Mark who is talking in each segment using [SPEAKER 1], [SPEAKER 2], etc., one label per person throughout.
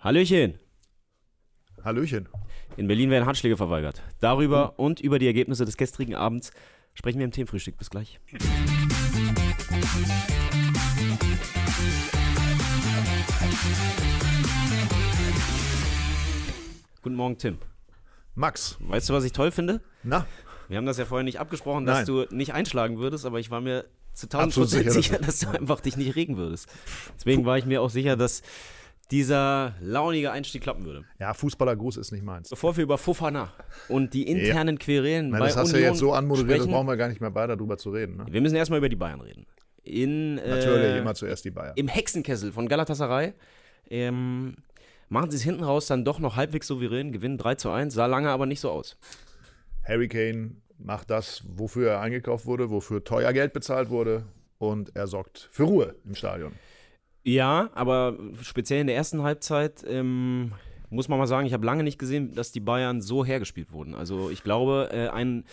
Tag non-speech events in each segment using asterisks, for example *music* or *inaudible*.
[SPEAKER 1] Hallöchen.
[SPEAKER 2] Hallöchen.
[SPEAKER 1] In Berlin werden Handschläge verweigert. Darüber und über die Ergebnisse des gestrigen Abends sprechen wir im Themenfrühstück. Bis gleich. Guten Morgen, Tim.
[SPEAKER 2] Max.
[SPEAKER 1] Weißt du, was ich toll finde?
[SPEAKER 2] Na?
[SPEAKER 1] Wir haben das ja vorher nicht abgesprochen, dass
[SPEAKER 2] Nein.
[SPEAKER 1] du nicht einschlagen würdest, aber ich war mir zu 1000
[SPEAKER 2] Absolut
[SPEAKER 1] Prozent
[SPEAKER 2] sicher,
[SPEAKER 1] sicher, dass du einfach dich nicht regen würdest. Deswegen war ich mir auch sicher, dass dieser launige Einstieg klappen würde.
[SPEAKER 2] Ja, Fußballergruß ist nicht meins.
[SPEAKER 1] Bevor wir über Fofana und die internen Querelen
[SPEAKER 2] Nein,
[SPEAKER 1] bei
[SPEAKER 2] das hast du
[SPEAKER 1] Union
[SPEAKER 2] ja jetzt so anmoderiert, das
[SPEAKER 1] sprechen,
[SPEAKER 2] brauchen wir gar nicht mehr weiter drüber zu reden. Ne?
[SPEAKER 1] wir müssen erstmal über die Bayern reden. In,
[SPEAKER 2] Natürlich,
[SPEAKER 1] äh,
[SPEAKER 2] immer zuerst die Bayern.
[SPEAKER 1] Im Hexenkessel von Galatasaray ähm, machen sie es hinten raus dann doch noch halbwegs souverän, gewinnen 3 zu 1, sah lange aber nicht so aus.
[SPEAKER 2] Harry Kane macht das, wofür er eingekauft wurde, wofür teuer Geld bezahlt wurde und er sorgt für Ruhe im Stadion.
[SPEAKER 1] Ja, aber speziell in der ersten Halbzeit ähm, muss man mal sagen, ich habe lange nicht gesehen, dass die Bayern so hergespielt wurden. Also ich glaube, äh, ein,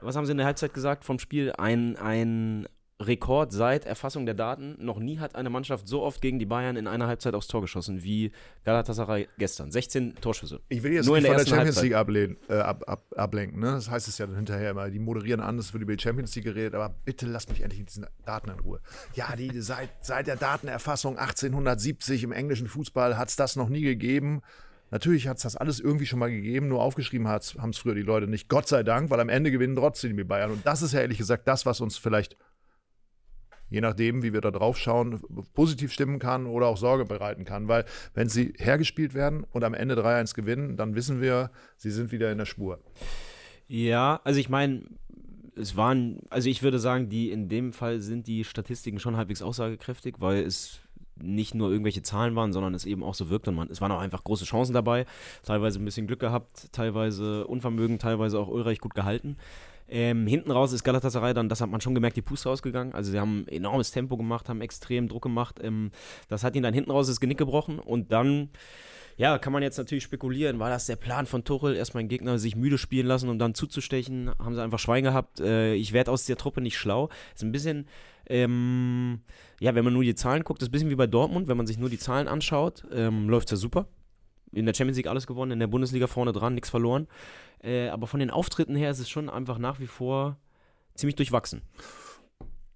[SPEAKER 1] was haben sie in der Halbzeit gesagt vom Spiel? Ein, ein Rekord seit Erfassung der Daten. Noch nie hat eine Mannschaft so oft gegen die Bayern in einer Halbzeit aufs Tor geschossen wie Galatasaray gestern. 16 Torschüsse.
[SPEAKER 2] Ich will jetzt
[SPEAKER 1] Nur in
[SPEAKER 2] nicht
[SPEAKER 1] der
[SPEAKER 2] von der
[SPEAKER 1] ersten
[SPEAKER 2] Champions. League ablehnen, äh, ab, ab, ablenken. Ne? Das heißt es ja dann hinterher immer, die moderieren an, es wird über die Champions League geredet, aber bitte lasst mich endlich in diesen Daten in Ruhe. Ja, die, seit, seit der Datenerfassung 1870 im englischen Fußball hat es das noch nie gegeben. Natürlich hat es das alles irgendwie schon mal gegeben, nur aufgeschrieben haben es früher die Leute nicht. Gott sei Dank, weil am Ende gewinnen trotzdem die Bayern. Und das ist ja ehrlich gesagt das, was uns vielleicht, je nachdem, wie wir da drauf schauen, positiv stimmen kann oder auch Sorge bereiten kann. Weil wenn sie hergespielt werden und am Ende 3-1 gewinnen, dann wissen wir, sie sind wieder in der Spur.
[SPEAKER 1] Ja, also ich meine, es waren, also ich würde sagen, die in dem Fall sind die Statistiken schon halbwegs aussagekräftig, weil es nicht nur irgendwelche Zahlen waren, sondern es eben auch so wirkt und man, es waren auch einfach große Chancen dabei, teilweise ein bisschen Glück gehabt, teilweise Unvermögen, teilweise auch Ulreich gut gehalten. Ähm, hinten raus ist Galatasaray dann, das hat man schon gemerkt, die Puste rausgegangen. Also sie haben enormes Tempo gemacht, haben extrem Druck gemacht. Ähm, das hat ihn dann hinten raus das Genick gebrochen und dann ja, kann man jetzt natürlich spekulieren, war das der Plan von Tuchel, erstmal einen Gegner sich müde spielen lassen und dann zuzustechen? Haben sie einfach Schwein gehabt? Äh, ich werde aus der Truppe nicht schlau. Ist ein bisschen, ähm, ja, wenn man nur die Zahlen guckt, ist ein bisschen wie bei Dortmund, wenn man sich nur die Zahlen anschaut, ähm, läuft es ja super. In der Champions League alles gewonnen, in der Bundesliga vorne dran, nichts verloren. Äh, aber von den Auftritten her ist es schon einfach nach wie vor ziemlich durchwachsen.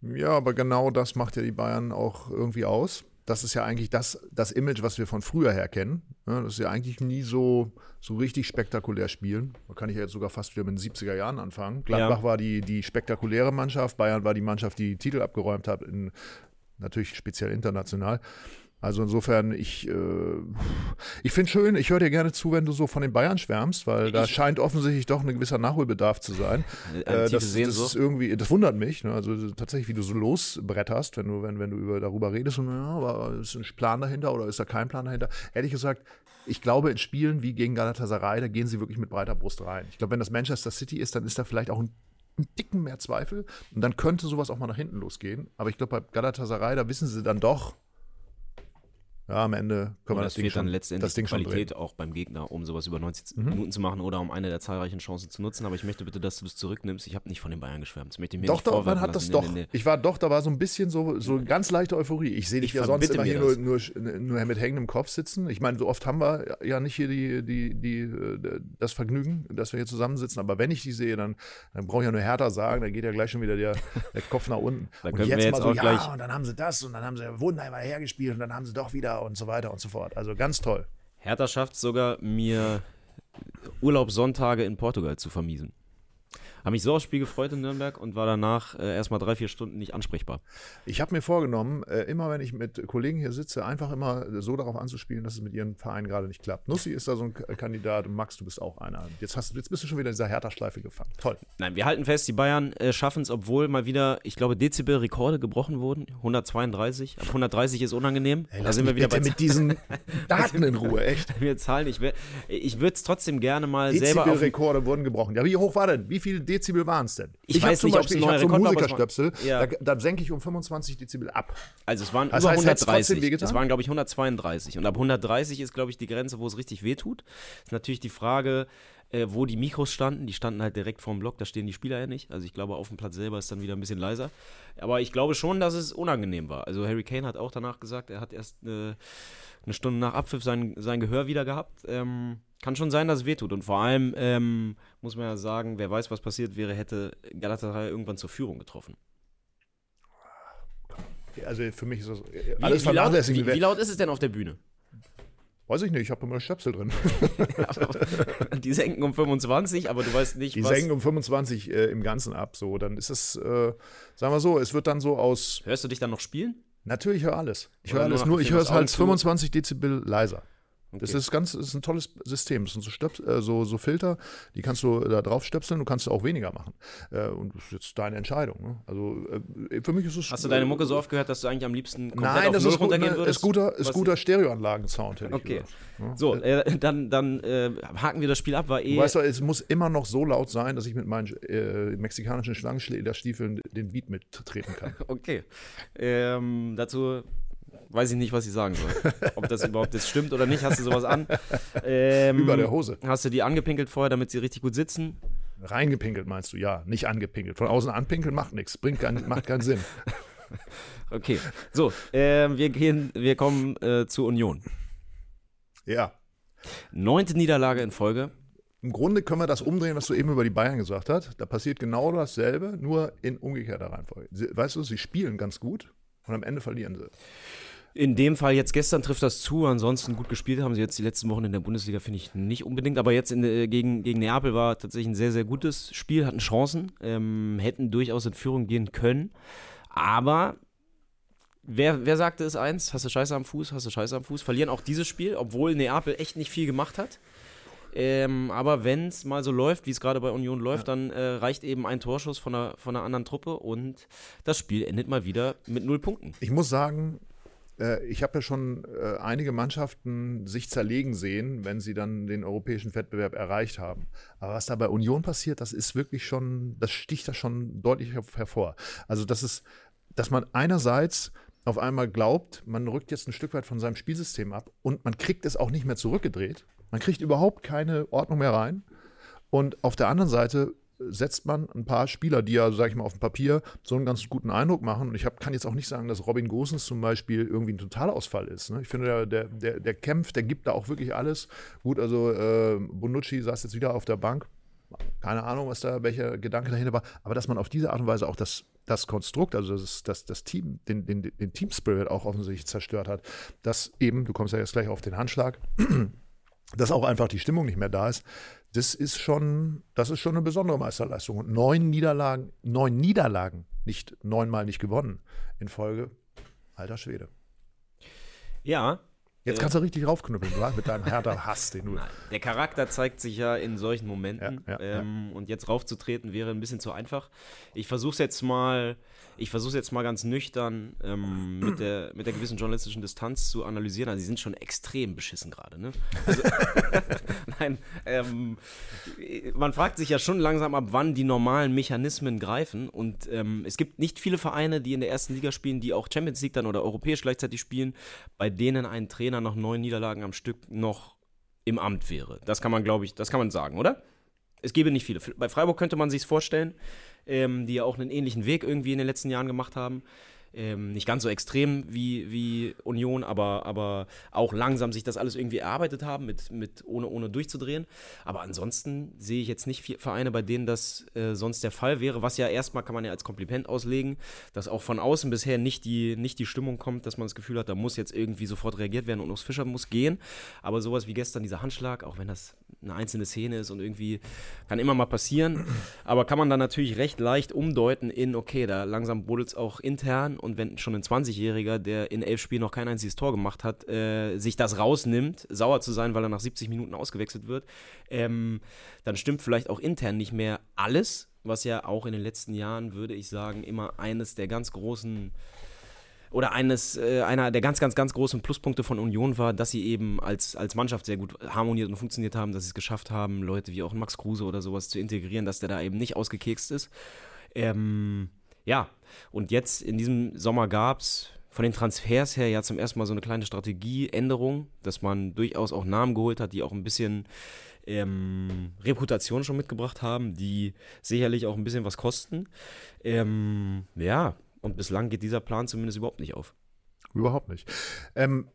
[SPEAKER 2] Ja, aber genau das macht ja die Bayern auch irgendwie aus. Das ist ja eigentlich das, das Image, was wir von früher her kennen. Ja, das ist ja eigentlich nie so, so richtig spektakulär spielen. Da kann ich ja jetzt sogar fast wieder mit den 70er Jahren anfangen. Gladbach
[SPEAKER 1] Ja.
[SPEAKER 2] war die, die spektakuläre Mannschaft, Bayern war die Mannschaft, die Titel abgeräumt hat, in, natürlich speziell international. Also insofern, ich, äh, ich finde schön, ich höre dir gerne zu, wenn du so von den Bayern schwärmst, weil da
[SPEAKER 1] Ich-
[SPEAKER 2] scheint offensichtlich doch ein gewisser Nachholbedarf zu sein. Äh, das, das ist irgendwie, das wundert mich. Ne? Also tatsächlich, wie du so losbretterst, wenn du, wenn, wenn du über, darüber redest, und, ja, aber ist ein Plan dahinter oder ist da kein Plan dahinter? Ehrlich gesagt, ich glaube, in Spielen wie gegen Galatasaray, da gehen sie wirklich mit breiter Brust rein. Ich glaube, wenn das Manchester City ist, dann ist da vielleicht auch ein, ein Dicken mehr Zweifel und dann könnte sowas auch mal nach hinten losgehen. Aber ich glaube, bei Galatasaray, da wissen sie dann doch, ja, am Ende können wir
[SPEAKER 1] das
[SPEAKER 2] das Ding
[SPEAKER 1] dann
[SPEAKER 2] schon,
[SPEAKER 1] letztendlich
[SPEAKER 2] das Ding
[SPEAKER 1] Qualität auch beim Gegner, um sowas über 90
[SPEAKER 2] Mhm.
[SPEAKER 1] Minuten zu machen oder um eine der zahlreichen Chancen zu nutzen. Aber ich möchte bitte, dass du das zurücknimmst. Ich habe nicht von den Bayern geschwärmt. Das möchte ich mir
[SPEAKER 2] Doch, doch, man hat das
[SPEAKER 1] lassen.
[SPEAKER 2] doch.
[SPEAKER 1] Nee, nee.
[SPEAKER 2] Ich war doch, da war so ein bisschen so, so ganz leichte Euphorie. Ich sehe dich
[SPEAKER 1] Ich
[SPEAKER 2] ja sonst immer hier nur,
[SPEAKER 1] das.
[SPEAKER 2] nur, nur mit hängendem Kopf sitzen. Ich meine, so oft haben wir ja nicht hier die, die, die, äh, das Vergnügen, dass wir hier zusammensitzen. Aber wenn ich die sehe, dann, dann brauche ich ja nur härter sagen, dann geht ja gleich schon wieder der, der Kopf nach unten.
[SPEAKER 1] Da
[SPEAKER 2] und
[SPEAKER 1] wir jetzt
[SPEAKER 2] mal so, ja, und dann haben sie das und dann haben sie Wunderheimer hergespielt und dann haben sie doch wieder und so weiter und so fort. Also ganz toll.
[SPEAKER 1] Hertha schafft sogar, mir Urlaubssonntage in Portugal zu vermiesen. Habe mich so aufs Spiel gefreut in Nürnberg und war danach äh, erstmal drei, vier Stunden nicht ansprechbar.
[SPEAKER 2] Ich habe mir vorgenommen, äh, immer wenn ich mit Kollegen hier sitze, einfach immer so darauf anzuspielen, dass es mit ihren Vereinen gerade nicht klappt. Nussi ist da so ein Kandidat und Max, du bist auch einer. Jetzt, hast, du- jetzt bist du schon wieder in dieser Hertha-Schleife gefangen. Toll.
[SPEAKER 1] Nein, wir halten fest, die Bayern äh, schaffen es, obwohl mal wieder, ich glaube, Dezibel-Rekorde gebrochen wurden. 132. Ab 130 ist unangenehm. da sind wir wieder bei *laughs*
[SPEAKER 2] mit diesen Daten in Ruhe, echt. *laughs*
[SPEAKER 1] mir Zahlen. Ich, ich würde es trotzdem gerne mal selber auf
[SPEAKER 2] Dezibel-Rekorde wurden gebrochen. Ja, wie hoch war denn? Wie viele Dezibel waren es denn?
[SPEAKER 1] Ich
[SPEAKER 2] hab
[SPEAKER 1] weiß
[SPEAKER 2] zum
[SPEAKER 1] nicht,
[SPEAKER 2] Beispiel, ich habe so Musikerstöpsel,
[SPEAKER 1] Ja.
[SPEAKER 2] da, da senke ich um 25 Dezibel ab.
[SPEAKER 1] Also es waren
[SPEAKER 2] Das
[SPEAKER 1] über
[SPEAKER 2] heißt, hätt's trotzdem
[SPEAKER 1] 130.
[SPEAKER 2] wehgetan?
[SPEAKER 1] Es waren, glaube ich, 132. Und ab 130 ist, glaube ich, die Grenze, wo es richtig wehtut. Ist natürlich die Frage, äh, wo die Mikros standen. Die standen halt direkt vorm Block, da stehen die Spieler ja nicht. Also ich glaube, auf dem Platz selber ist dann wieder ein bisschen leiser. Aber ich glaube schon, dass es unangenehm war. Also Harry Kane hat auch danach gesagt, er hat erst eine, eine Stunde nach Abpfiff sein, sein Gehör wieder gehabt. Ähm, kann schon sein, dass es wehtut. Und vor allem ähm, muss man ja sagen, wer weiß, was passiert wäre, hätte Galatasaray irgendwann zur Führung getroffen.
[SPEAKER 2] Also für mich ist das
[SPEAKER 1] Wie,
[SPEAKER 2] alles
[SPEAKER 1] wie, laut,
[SPEAKER 2] vernachlässigen.
[SPEAKER 1] wie, wie laut ist es denn auf der Bühne?
[SPEAKER 2] Weiß ich nicht, ich habe immer Stöpsel drin. *laughs*
[SPEAKER 1] die senken um 25, aber du weißt nicht,
[SPEAKER 2] Die
[SPEAKER 1] was.
[SPEAKER 2] senken um 25 äh, im Ganzen ab. So, dann ist es, äh, sagen wir so, es wird dann so aus.
[SPEAKER 1] Hörst du dich dann noch spielen?
[SPEAKER 2] Natürlich höre alles. Ich höre alles nur, ich höre es halt
[SPEAKER 1] das Augen
[SPEAKER 2] 25 Dezibel leiser. Das
[SPEAKER 1] Okay.
[SPEAKER 2] ist ganz, das ist ein tolles System. Das sind so, Stöps, äh, so, so Filter, die kannst du da drauf stöpseln, du kannst auch weniger machen. Äh, und das ist jetzt deine Entscheidung. Ne? Also äh, für mich ist es.
[SPEAKER 1] Hast du deine Mucke so oft gehört, dass du eigentlich am liebsten komplett
[SPEAKER 2] Nein,
[SPEAKER 1] auf
[SPEAKER 2] das
[SPEAKER 1] Null
[SPEAKER 2] ist, gut,
[SPEAKER 1] runtergehen
[SPEAKER 2] ne,
[SPEAKER 1] würdest?
[SPEAKER 2] ist guter, ist guter Stereoanlagen-Sound, hätte ich
[SPEAKER 1] Okay.
[SPEAKER 2] Ne?
[SPEAKER 1] So, äh, dann, dann äh, haken wir das Spiel ab, war eh.
[SPEAKER 2] Du weißt doch, es muss immer noch so laut sein, dass ich mit meinen äh, mexikanischen Schlangenschlägerstiefeln den Beat mittreten kann. *laughs*
[SPEAKER 1] Okay. Ähm, dazu weiß ich nicht, was ich sagen soll. Ob das überhaupt jetzt stimmt oder nicht, hast du sowas an? *laughs* Ähm,
[SPEAKER 2] Über der Hose.
[SPEAKER 1] Hast du die angepinkelt vorher, damit sie richtig gut sitzen?
[SPEAKER 2] Reingepinkelt meinst du, ja, nicht angepinkelt. Von außen anpinkeln macht nichts, bringt kein, macht keinen Sinn. *laughs*
[SPEAKER 1] Okay. So, ähm, wir gehen, wir kommen äh, zur Union.
[SPEAKER 2] Ja.
[SPEAKER 1] Neunte Niederlage in Folge.
[SPEAKER 2] Im Grunde können wir das umdrehen, was du eben über die Bayern gesagt hast. Da passiert genau dasselbe, nur in umgekehrter Reihenfolge. Weißt du, sie spielen ganz gut und am Ende verlieren sie.
[SPEAKER 1] In dem Fall jetzt gestern trifft das zu, ansonsten gut gespielt haben sie jetzt die letzten Wochen in der Bundesliga, finde ich nicht unbedingt. Aber jetzt in, äh, gegen, gegen Neapel war tatsächlich ein sehr, sehr gutes Spiel, hatten Chancen, ähm, hätten durchaus in Führung gehen können. Aber wer, wer sagte es eins? Hast du Scheiße am Fuß, hast du Scheiße am Fuß? Verlieren auch dieses Spiel, obwohl Neapel echt nicht viel gemacht hat. Ähm, aber wenn es mal so läuft, wie es gerade bei Union läuft, dann äh, reicht eben ein Torschuss von einer, von einer anderen Truppe und das Spiel endet mal wieder mit null Punkten.
[SPEAKER 2] Ich muss sagen, äh, ich habe ja schon äh, einige Mannschaften sich zerlegen sehen, wenn sie dann den europäischen Wettbewerb erreicht haben. Aber was da bei Union passiert, das ist wirklich schon, das sticht da schon deutlich her- hervor. Also das ist, dass man einerseits auf einmal glaubt, man rückt jetzt ein Stück weit von seinem Spielsystem ab und man kriegt es auch nicht mehr zurückgedreht. Man kriegt überhaupt keine Ordnung mehr rein. Und auf der anderen Seite setzt man ein paar Spieler, die ja, sag ich mal, auf dem Papier so einen ganz guten Eindruck machen. Und ich hab, kann jetzt auch nicht sagen, dass Robin Gosens zum Beispiel irgendwie ein Totalausfall ist. Ne? Ich finde, der, der, der, kämpft, der gibt da auch wirklich alles. Gut, also äh, Bonucci saß jetzt wieder auf der Bank. Keine Ahnung, was da, welcher Gedanke dahinter war. Aber dass man auf diese Art und Weise auch das, das Konstrukt, also das, das, das Team, den, den, den Team Spirit auch offensichtlich zerstört hat, dass eben, du kommst ja jetzt gleich auf den Handschlag, *clears throat* dass auch einfach die Stimmung nicht mehr da ist, das ist schon, das ist schon eine besondere Meisterleistung. Und neun Niederlagen, neun Niederlagen, nicht neunmal nicht gewonnen in Folge, alter Schwede.
[SPEAKER 1] Ja,
[SPEAKER 2] Jetzt kannst du richtig raufknüppeln, du, mit deinem härter Hass, den du. *laughs*
[SPEAKER 1] Nein, der Charakter zeigt sich ja in solchen Momenten.
[SPEAKER 2] Ja, ja,
[SPEAKER 1] ähm, Und jetzt raufzutreten wäre ein bisschen zu einfach. Ich versuche es jetzt mal, ich versuche jetzt mal ganz nüchtern ähm, mit, der, mit der gewissen journalistischen Distanz zu analysieren. Also, sie sind schon extrem beschissen gerade. Ne? Also, *laughs* Nein, ähm, man fragt sich ja schon langsam, ab wann die normalen Mechanismen greifen. Und ähm, es gibt nicht viele Vereine, die in der ersten Liga spielen, die auch Champions League dann oder europäisch gleichzeitig spielen, bei denen ein Trainer nach neun Niederlagen am Stück noch im Amt wäre. Das kann man, glaube ich, das kann man sagen, oder? Es gäbe nicht viele. Bei Freiburg könnte man sich vorstellen, ähm, die ja auch einen ähnlichen Weg irgendwie in den letzten Jahren gemacht haben. Ähm, nicht ganz so extrem wie, wie Union, aber, aber auch langsam sich das alles irgendwie erarbeitet haben, mit, mit ohne, ohne durchzudrehen. Aber ansonsten sehe ich jetzt nicht Vereine, bei denen das äh, sonst der Fall wäre, was ja erstmal kann man ja als Kompliment auslegen, dass auch von außen bisher nicht die, nicht die Stimmung kommt, dass man das Gefühl hat, da muss jetzt irgendwie sofort reagiert werden und Urs Fischer muss gehen. Aber sowas wie gestern, dieser Handschlag, auch wenn das eine einzelne Szene ist und irgendwie kann immer mal passieren, *clears throat* aber kann man dann natürlich recht leicht umdeuten in, okay, da langsam buddelt es auch intern und wenn schon ein 20-Jähriger, der in elf Spielen noch kein einziges Tor gemacht hat, äh, sich das rausnimmt, sauer zu sein, weil er nach 70 Minuten ausgewechselt wird, ähm, dann stimmt vielleicht auch intern nicht mehr alles, was ja auch in den letzten Jahren, würde ich sagen, immer eines der ganz großen oder eines, äh, einer der ganz, ganz, ganz großen Pluspunkte von Union war, dass sie eben als, als Mannschaft sehr gut harmoniert und funktioniert haben, dass sie es geschafft haben, Leute wie auch Max Kruse oder sowas zu integrieren, dass der da eben nicht ausgekekst ist. Ähm, ja, und jetzt in diesem Sommer gab es, von den Transfers her ja zum ersten Mal so eine kleine Strategieänderung, dass man durchaus auch Namen geholt hat, die auch ein bisschen ähm, Reputation schon mitgebracht haben, die sicherlich auch ein bisschen was kosten. Ähm, ja, und bislang geht dieser Plan zumindest überhaupt nicht auf.
[SPEAKER 2] Überhaupt nicht. Ähm,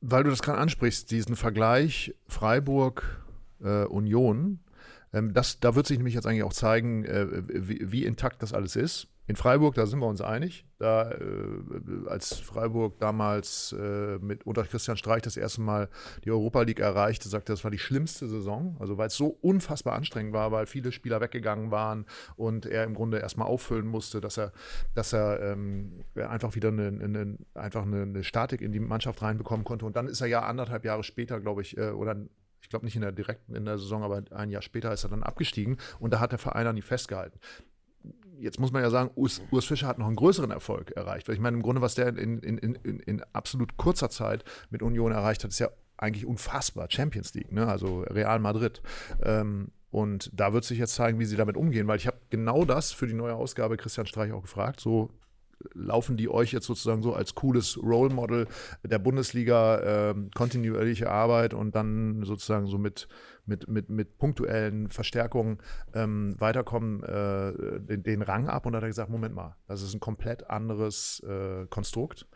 [SPEAKER 2] weil du das gerade ansprichst, diesen Vergleich Freiburg-Union, äh, ähm, da wird sich nämlich jetzt eigentlich auch zeigen, äh, wie, wie intakt das alles ist. In Freiburg, da sind wir uns einig. Da, äh, als Freiburg damals äh, mit unter Christian Streich das erste Mal die Europa League erreichte, sagte, das war die schlimmste Saison. Also weil es so unfassbar anstrengend war, weil viele Spieler weggegangen waren und er im Grunde erstmal auffüllen musste, dass er, dass er ähm, einfach wieder eine, eine, einfach eine, Statik in die Mannschaft reinbekommen konnte. Und dann ist er ja anderthalb Jahre später, glaube ich, äh, oder ich glaube nicht in der direkten in der Saison, aber ein Jahr später ist er dann abgestiegen und da hat der Verein an nie festgehalten jetzt muss man ja sagen, Urs, Urs, Fischer hat noch einen größeren Erfolg erreicht. Weil ich meine, im Grunde, was der in, in, in, in absolut kurzer Zeit mit Union erreicht hat, ist ja eigentlich unfassbar. Champions League, ne? also Real Madrid. Ähm, und da wird sich jetzt zeigen, wie sie damit umgehen, weil ich habe genau das für die neue Ausgabe Christian Streich auch gefragt. So laufen die euch jetzt sozusagen so als cooles Role Model der Bundesliga, äh, kontinuierliche Arbeit und dann sozusagen so mit, mit, mit, mit punktuellen Verstärkungen ähm, weiterkommen, äh, den, den, Rang ab. Und da hat er gesagt, Moment mal, das ist ein komplett anderes äh, Konstrukt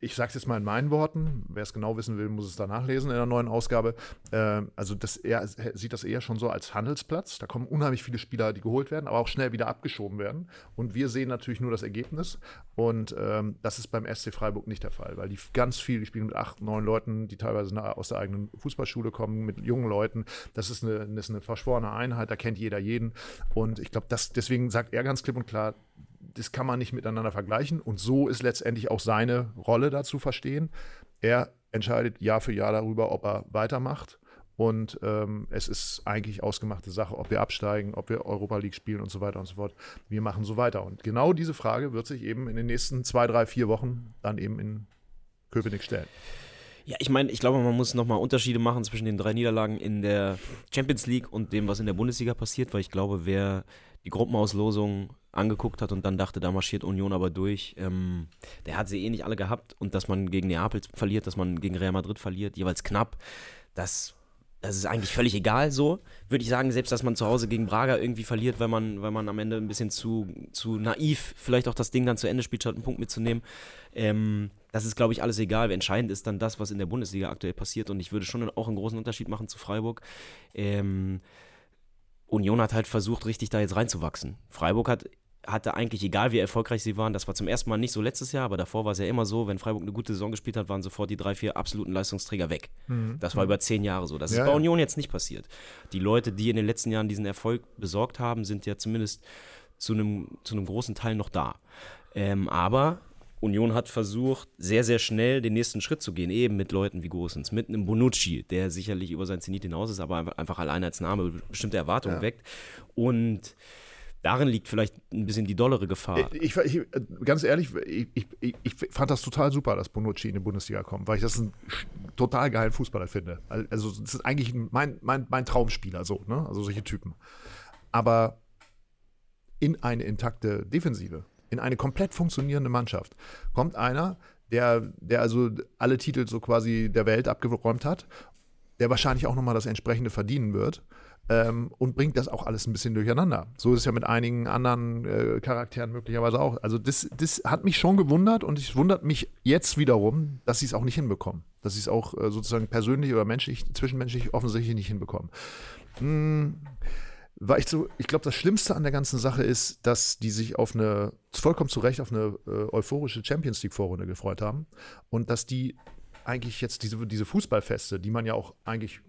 [SPEAKER 2] ich sage es jetzt mal in meinen Worten, wer es genau wissen will, muss es da nachlesen in der neuen Ausgabe. Äh, also das, er sieht das eher schon so als Handelsplatz. Da kommen unheimlich viele Spieler, die geholt werden, aber auch schnell wieder abgeschoben werden. Und wir sehen natürlich nur das Ergebnis. Und ähm, das ist beim SC Freiburg nicht der Fall, weil die ganz viel, die spielen mit acht, neun Leuten, die teilweise aus der eigenen Fußballschule kommen, mit jungen Leuten. Das ist eine, das ist eine verschworene Einheit, da kennt jeder jeden. Und ich glaube, deswegen sagt er ganz klipp und klar, das kann man nicht miteinander vergleichen. Und so ist letztendlich auch seine Rolle dazu verstehen. Er entscheidet Jahr für Jahr darüber, ob er weitermacht. Und ähm, es ist eigentlich ausgemachte Sache, ob wir absteigen, ob wir Europa League spielen und so weiter und so fort. Wir machen so weiter. Und genau diese Frage wird sich eben in den nächsten zwei, drei, vier Wochen dann eben in Köpenick stellen.
[SPEAKER 1] Ja, ich meine, ich glaube, man muss nochmal Unterschiede machen zwischen den drei Niederlagen in der Champions League und dem, was in der Bundesliga passiert, weil ich glaube, wer die Gruppenauslosung angeguckt hat und dann dachte, da marschiert Union aber durch. Ähm, der hat sie eh nicht alle gehabt und dass man gegen Neapel verliert, dass man gegen Real Madrid verliert, jeweils knapp, das, das ist eigentlich völlig egal so. Würde ich sagen, selbst dass man zu Hause gegen Braga irgendwie verliert, weil man, weil man am Ende ein bisschen zu, zu naiv vielleicht auch das Ding dann zu Ende spielt, statt einen Punkt mitzunehmen. Ähm, das ist, glaube ich, alles egal. Entscheidend ist dann das, was in der Bundesliga aktuell passiert und ich würde schon auch einen großen Unterschied machen zu Freiburg. Ähm, Union hat halt versucht, richtig da jetzt reinzuwachsen. Freiburg hat hatte eigentlich, egal wie erfolgreich sie waren, das war zum ersten Mal nicht so letztes Jahr, aber davor war es ja immer so, wenn Freiburg eine gute Saison gespielt hat, waren sofort die drei, vier absoluten Leistungsträger weg. Mhm. Das war über zehn Jahre so. Das ja, ist bei ja. Union jetzt nicht passiert. Die Leute, die in den letzten Jahren diesen Erfolg besorgt haben, sind ja zumindest zu einem, zu einem großen Teil noch da. Ähm, aber Union hat versucht, sehr, sehr schnell den nächsten Schritt zu gehen, eben mit Leuten wie Gosens, mit einem Bonucci, der sicherlich über sein Zenit hinaus ist, aber einfach alleine als Name bestimmte Erwartungen ja. weckt. Und darin liegt vielleicht ein bisschen die dollere Gefahr.
[SPEAKER 2] Ich, ich, ganz ehrlich, ich, ich, fand das total super, dass Bonucci in die Bundesliga kommt, weil ich das einen total geilen Fußballer finde. Also, das ist eigentlich mein, mein, mein Traumspieler, so, ne? Also solche Typen. Aber in eine intakte Defensive in eine komplett funktionierende Mannschaft kommt einer, der, der also alle Titel so quasi der Welt abgeräumt hat, der wahrscheinlich auch nochmal das entsprechende verdienen wird. Ähm, und bringt das auch alles ein bisschen durcheinander. So ist es ja mit einigen anderen äh, Charakteren möglicherweise auch. Also das, das hat mich schon gewundert und es wundert mich jetzt wiederum, dass sie es auch nicht hinbekommen. Dass sie es auch äh, sozusagen persönlich oder menschlich, zwischenmenschlich offensichtlich nicht hinbekommen. Hm war ich so, ich glaube, das Schlimmste an der ganzen Sache ist, dass die sich auf eine, vollkommen zu Recht auf eine äh, euphorische Champions League-Vorrunde gefreut haben und dass die eigentlich jetzt diese, diese Fußballfeste, die man ja auch eigentlich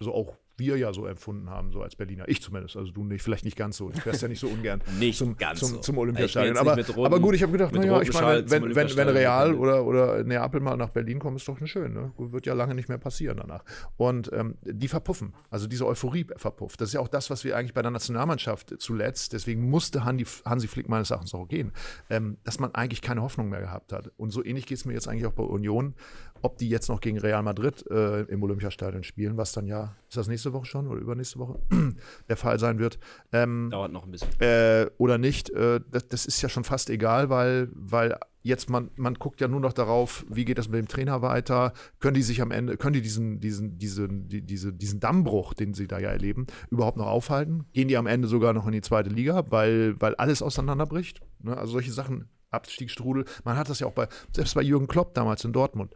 [SPEAKER 2] so auch wir ja so empfunden haben, so als Berliner. Ich zumindest, also du nicht, vielleicht nicht ganz so. Du fährst ja nicht so ungern *laughs*
[SPEAKER 1] nicht
[SPEAKER 2] zum,
[SPEAKER 1] ganz
[SPEAKER 2] zum,
[SPEAKER 1] so.
[SPEAKER 2] zum Olympiastadion. Aber, roten, aber gut, ich habe gedacht, naja, ich meine, wenn, wenn, wenn Real oder, oder Neapel mal nach Berlin kommen, ist doch schön. Ne? Wird ja lange nicht mehr passieren danach. Und ähm, die verpuffen, also diese Euphorie verpufft. Das ist ja auch das, was wir eigentlich bei der Nationalmannschaft zuletzt, deswegen musste Hansi, Hansi Flick meines Erachtens auch gehen, ähm, dass man eigentlich keine Hoffnung mehr gehabt hat. Und so ähnlich geht es mir jetzt eigentlich auch bei Union, ob die jetzt noch gegen Real Madrid äh, im Olympiastadion spielen, was dann ja, ist das nächste Woche schon oder übernächste Woche *clears throat* der Fall sein wird.
[SPEAKER 1] Ähm, Dauert noch ein bisschen.
[SPEAKER 2] Äh, oder nicht, äh, das, das, ist ja schon fast egal, weil, weil jetzt man, man guckt ja nur noch darauf, wie geht das mit dem Trainer weiter, können die sich am Ende, können die diesen, diesen, diesen, die, diese, diesen Dammbruch, den sie da ja erleben, überhaupt noch aufhalten? Gehen die am Ende sogar noch in die zweite Liga, weil, weil alles auseinanderbricht? Ne? Also solche Sachen, Abstiegsstrudel, man hat das ja auch bei, selbst bei Jürgen Klopp damals in Dortmund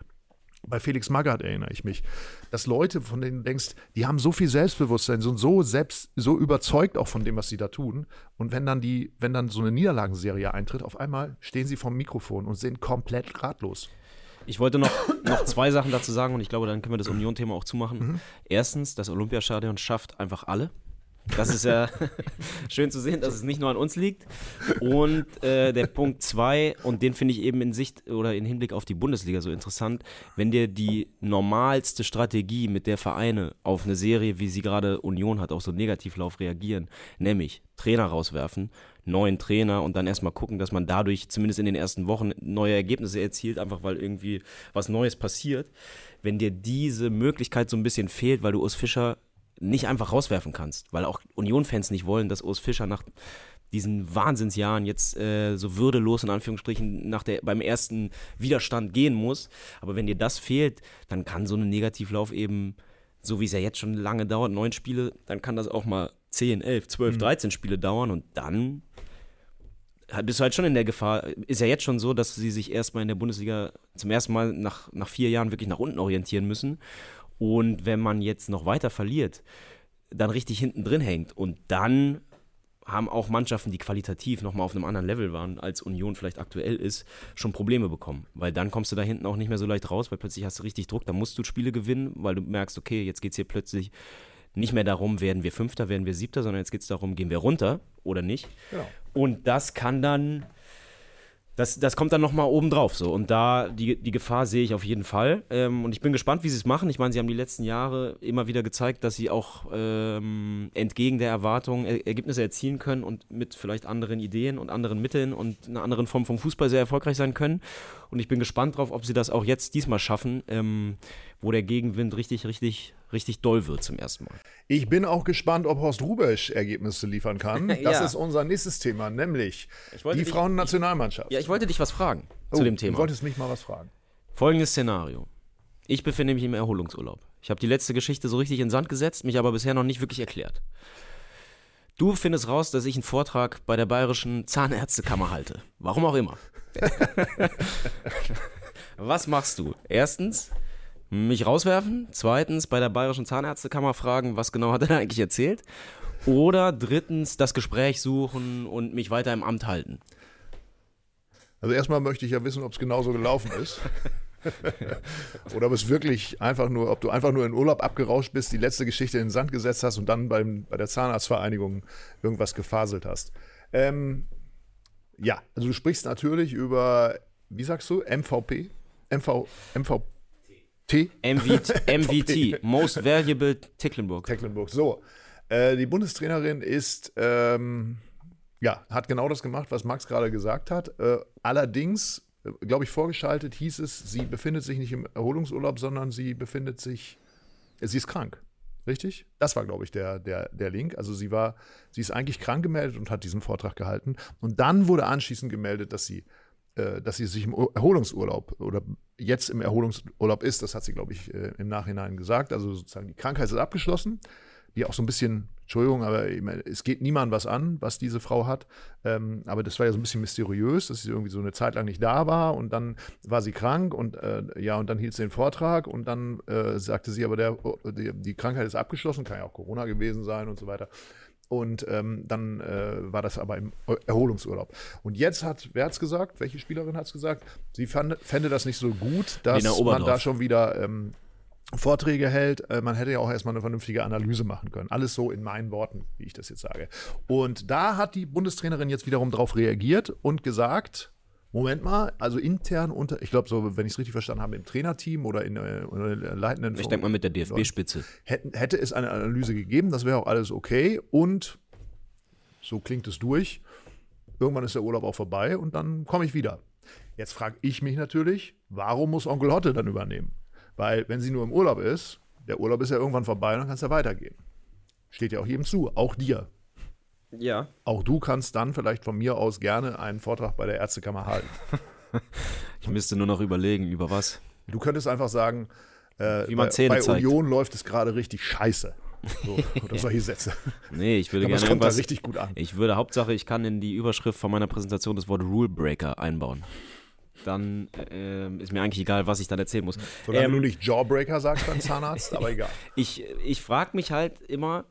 [SPEAKER 2] bei Felix Magath erinnere ich mich, dass Leute, von denen du denkst, die haben so viel Selbstbewusstsein, sind so selbst, so überzeugt auch von dem, was sie da tun. Und wenn dann die, wenn dann so eine Niederlagenserie eintritt, auf einmal stehen sie vom Mikrofon und sind komplett ratlos.
[SPEAKER 1] Ich wollte noch, noch zwei Sachen dazu sagen und ich glaube, dann können wir das Union-Thema auch zumachen.
[SPEAKER 2] Mhm.
[SPEAKER 1] Erstens, das Olympiastadion schafft einfach alle. Das ist ja *laughs* schön zu sehen, dass es nicht nur an uns liegt. Und äh, der Punkt zwei, und den finde ich eben in Sicht oder in Hinblick auf die Bundesliga so interessant, wenn dir die normalste Strategie, mit der Vereine auf eine Serie, wie sie gerade Union hat, auf so Negativlauf reagieren, nämlich Trainer rauswerfen, neuen Trainer und dann erstmal gucken, dass man dadurch zumindest in den ersten Wochen neue Ergebnisse erzielt, einfach weil irgendwie was Neues passiert. Wenn dir diese Möglichkeit so ein bisschen fehlt, weil du Urs Fischer nicht einfach rauswerfen kannst, weil auch Union-Fans nicht wollen, dass Urs Fischer nach diesen Wahnsinnsjahren jetzt äh, so würdelos in Anführungsstrichen nach der, beim ersten Widerstand gehen muss. Aber wenn dir das fehlt, dann kann so ein Negativlauf eben, so wie es ja jetzt schon lange dauert, neun Spiele, dann kann das auch mal 10, 11, 12, 13 Spiele dauern und dann bist du halt schon in der Gefahr. Ist ja jetzt schon so, dass sie sich erstmal in der Bundesliga zum ersten Mal nach, nach vier Jahren wirklich nach unten orientieren müssen. Und wenn man jetzt noch weiter verliert, dann richtig hinten drin hängt und dann haben auch Mannschaften, die qualitativ nochmal auf einem anderen Level waren, als Union vielleicht aktuell ist, schon Probleme bekommen. Weil dann kommst du da hinten auch nicht mehr so leicht raus, weil plötzlich hast du richtig Druck, dann musst du Spiele gewinnen, weil du merkst, okay, jetzt geht es hier plötzlich nicht mehr darum, werden wir Fünfter, werden wir Siebter, sondern jetzt geht es darum, gehen wir runter oder nicht.
[SPEAKER 2] Genau.
[SPEAKER 1] Und das kann dann, das, das kommt dann nochmal oben drauf so. Und da, die, die Gefahr sehe ich auf jeden Fall. Ähm, und ich bin gespannt, wie sie es machen. Ich meine, sie haben die letzten Jahre immer wieder gezeigt, dass sie auch ähm, entgegen der Erwartungen er Ergebnisse erzielen können und mit vielleicht anderen Ideen und anderen Mitteln und einer anderen Form vom Fußball sehr erfolgreich sein können. Und ich bin gespannt drauf, ob sie das auch jetzt diesmal schaffen, ähm, wo der Gegenwind richtig, richtig, richtig doll wird zum ersten Mal.
[SPEAKER 2] Ich bin auch gespannt, ob Horst Rubesch Ergebnisse liefern kann. *laughs* Das
[SPEAKER 1] Ja.
[SPEAKER 2] ist unser nächstes Thema, nämlich die Frauennationalmannschaft.
[SPEAKER 1] Ja, ich wollte dich was fragen
[SPEAKER 2] Oh,
[SPEAKER 1] zu dem
[SPEAKER 2] Du
[SPEAKER 1] Thema.
[SPEAKER 2] wolltest mich mal was fragen.
[SPEAKER 1] Folgendes Szenario. Ich befinde mich im Erholungsurlaub. Ich habe die letzte Geschichte so richtig in Sand gesetzt, mich aber bisher noch nicht wirklich erklärt. Du findest raus, dass ich einen Vortrag bei der Bayerischen Zahnärztekammer halte. Warum auch immer. *laughs* Was machst du? Erstens, mich rauswerfen. Zweitens, bei der Bayerischen Zahnärztekammer fragen, was genau hat er da eigentlich erzählt. Oder drittens, das Gespräch suchen und mich weiter im Amt halten.
[SPEAKER 2] Also erstmal möchte ich ja wissen, ob es genauso gelaufen ist. *laughs* Oder ob es wirklich einfach nur, ob du einfach nur in Urlaub abgerauscht bist, die letzte Geschichte in den Sand gesetzt hast und dann beim, bei der Zahnarztvereinigung irgendwas gefaselt hast. Ähm, ja, also du sprichst natürlich über, wie sagst du, MVP? MV, MVT?
[SPEAKER 1] MVT, *laughs* MVT Most Valuable Ticklenburg.
[SPEAKER 2] Tecklenburg. So, äh, die Bundestrainerin ist, ähm, ja, hat genau das gemacht, was Max gerade gesagt hat. Äh, allerdings, äh, glaube ich, vorgeschaltet hieß es, sie befindet sich nicht im Erholungsurlaub, sondern sie befindet sich, äh, sie ist krank. Richtig? Das war, glaube ich, der, der, der Link. Also sie war, sie ist eigentlich krank gemeldet und hat diesen Vortrag gehalten. Und dann wurde anschließend gemeldet, dass sie, dass sie sich im Ur- Erholungsurlaub oder jetzt im Erholungsurlaub ist. Das hat sie, glaube ich, äh, im Nachhinein gesagt. Also sozusagen die Krankheit ist abgeschlossen die auch so ein bisschen, Entschuldigung, aber es geht niemandem was an, was diese Frau hat. Ähm, aber das war ja so ein bisschen mysteriös, dass sie irgendwie so eine Zeit lang nicht da war und dann war sie krank und äh, ja, und dann hielt sie den Vortrag und dann äh, sagte sie aber, der, die, die Krankheit ist abgeschlossen, kann ja auch Corona gewesen sein und so weiter. Und ähm, dann äh, war das aber im Erholungsurlaub. Und jetzt hat, wer hat es gesagt? Welche Spielerin hat es gesagt? Sie fand, fände das nicht so gut, dass man da schon wieder ähm, Vorträge hält. Äh, man hätte ja auch erstmal eine vernünftige Analyse machen können. Alles so in meinen Worten, wie ich das jetzt sage. Und da hat die Bundestrainerin jetzt wiederum darauf reagiert und gesagt, Moment mal, also intern unter, ich glaube so, wenn ich es richtig verstanden habe, im Trainerteam oder in äh, der leitenden
[SPEAKER 1] Ich denke mal mit der DFB-Spitze.
[SPEAKER 2] hätten, hätte es eine Analyse gegeben, das wäre auch alles okay. Und so klingt es durch. Irgendwann ist der Urlaub auch vorbei und dann komme ich wieder. Jetzt frage ich mich natürlich, warum muss Onkel Hotte dann übernehmen? Weil, wenn sie nur im Urlaub ist, der Urlaub ist ja irgendwann vorbei und dann kann es ja weitergehen. Steht ja auch jedem zu, auch dir.
[SPEAKER 1] Ja.
[SPEAKER 2] Auch du kannst dann vielleicht von mir aus gerne einen Vortrag bei der Ärztekammer halten. *laughs*
[SPEAKER 1] ich müsste nur noch überlegen, über was.
[SPEAKER 2] Du könntest einfach sagen, äh,
[SPEAKER 1] Wie man
[SPEAKER 2] bei,
[SPEAKER 1] Zähne
[SPEAKER 2] bei
[SPEAKER 1] zeigt.
[SPEAKER 2] Union läuft es gerade richtig scheiße. So, *laughs* oder solche Sätze.
[SPEAKER 1] Nee, ich würde
[SPEAKER 2] Aber
[SPEAKER 1] gerne
[SPEAKER 2] kommt da
[SPEAKER 1] irgendwas.
[SPEAKER 2] richtig gut an.
[SPEAKER 1] Ich würde Hauptsache, ich kann in die Überschrift von meiner Präsentation das Wort Rule Breaker einbauen. Dann ähm, ist mir eigentlich egal, was ich dann erzählen muss.
[SPEAKER 2] Solange
[SPEAKER 1] Ähm,
[SPEAKER 2] du nicht Jawbreaker sagst beim Zahnarzt, aber egal. *laughs*
[SPEAKER 1] ich ich frage mich halt immer,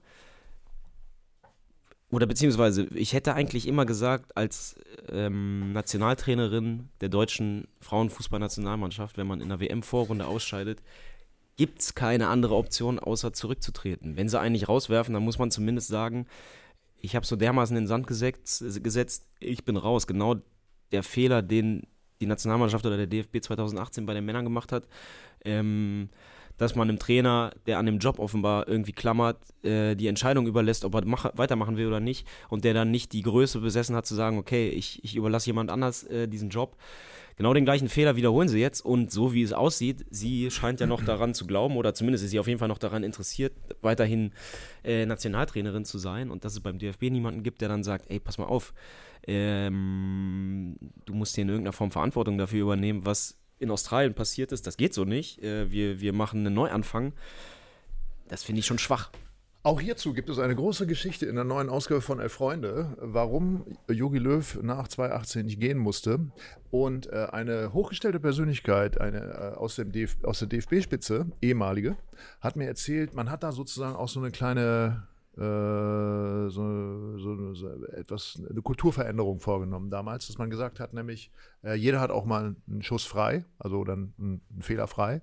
[SPEAKER 1] oder beziehungsweise ich hätte eigentlich immer gesagt, als ähm, Nationaltrainerin der deutschen Frauenfußballnationalmannschaft, wenn man in der WM-Vorrunde ausscheidet, gibt es keine andere Option, außer zurückzutreten. Wenn sie einen nicht rauswerfen, dann muss man zumindest sagen, ich habe so dermaßen in den Sand gesetzt, gesetzt, ich bin raus. Genau der Fehler, den die Nationalmannschaft oder der DFB 2018 bei den Männern gemacht hat, ähm, dass man einem Trainer, der an dem Job offenbar irgendwie klammert, äh, die Entscheidung überlässt, ob er mach, weitermachen will oder nicht. Und der dann nicht die Größe besessen hat zu sagen, okay, ich, ich überlasse jemand anders äh, diesen Job. Genau den gleichen Fehler wiederholen sie jetzt. Und so wie es aussieht, sie scheint ja noch daran zu glauben oder zumindest ist sie auf jeden Fall noch daran interessiert, weiterhin äh, Nationaltrainerin zu sein. Und dass es beim DFB niemanden gibt, der dann sagt, ey, pass mal auf, ähm, du musst hier in irgendeiner Form Verantwortung dafür übernehmen, was in Australien passiert ist. Das geht so nicht. Äh, wir, wir machen einen Neuanfang. Das finde ich schon schwach.
[SPEAKER 2] Auch hierzu gibt es eine große Geschichte in der neuen Ausgabe von Elf Freunde, warum Jogi Löw nach 2018 nicht gehen musste. Und äh, eine hochgestellte Persönlichkeit eine, äh, aus, dem DF aus der DFB-Spitze, ehemalige, hat mir erzählt, man hat da sozusagen auch so eine kleine, so, so, so etwas, eine Kulturveränderung vorgenommen damals, dass man gesagt hat, nämlich äh, jeder hat auch mal einen Schuss frei, also dann einen Fehler frei.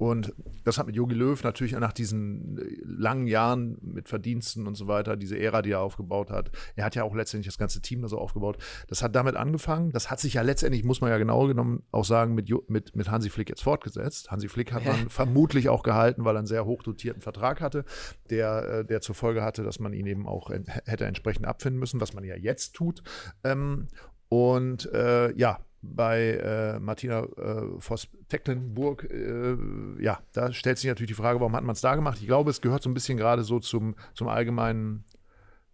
[SPEAKER 2] Und das hat mit Jogi Löw natürlich nach diesen langen Jahren mit Verdiensten und so weiter, diese Ära, die er aufgebaut hat. Er hat ja auch letztendlich das ganze Team da so aufgebaut. Das hat damit angefangen. Das hat sich ja letztendlich, muss man ja genau genommen auch sagen, mit, Jo- mit, mit Hansi Flick jetzt fortgesetzt. Hansi Flick hat man vermutlich auch gehalten, weil er einen sehr hochdotierten Vertrag hatte, der, äh, der zur Folge hatte, dass man ihn eben auch hätte entsprechend abfinden müssen, was man ja jetzt tut. Ähm, und äh, ja, bei äh, Martina äh, Voss-Tecklenburg, äh, ja, da stellt sich natürlich die Frage, warum hat man es da gemacht? Ich glaube, es gehört so ein bisschen gerade so zum, zum allgemeinen,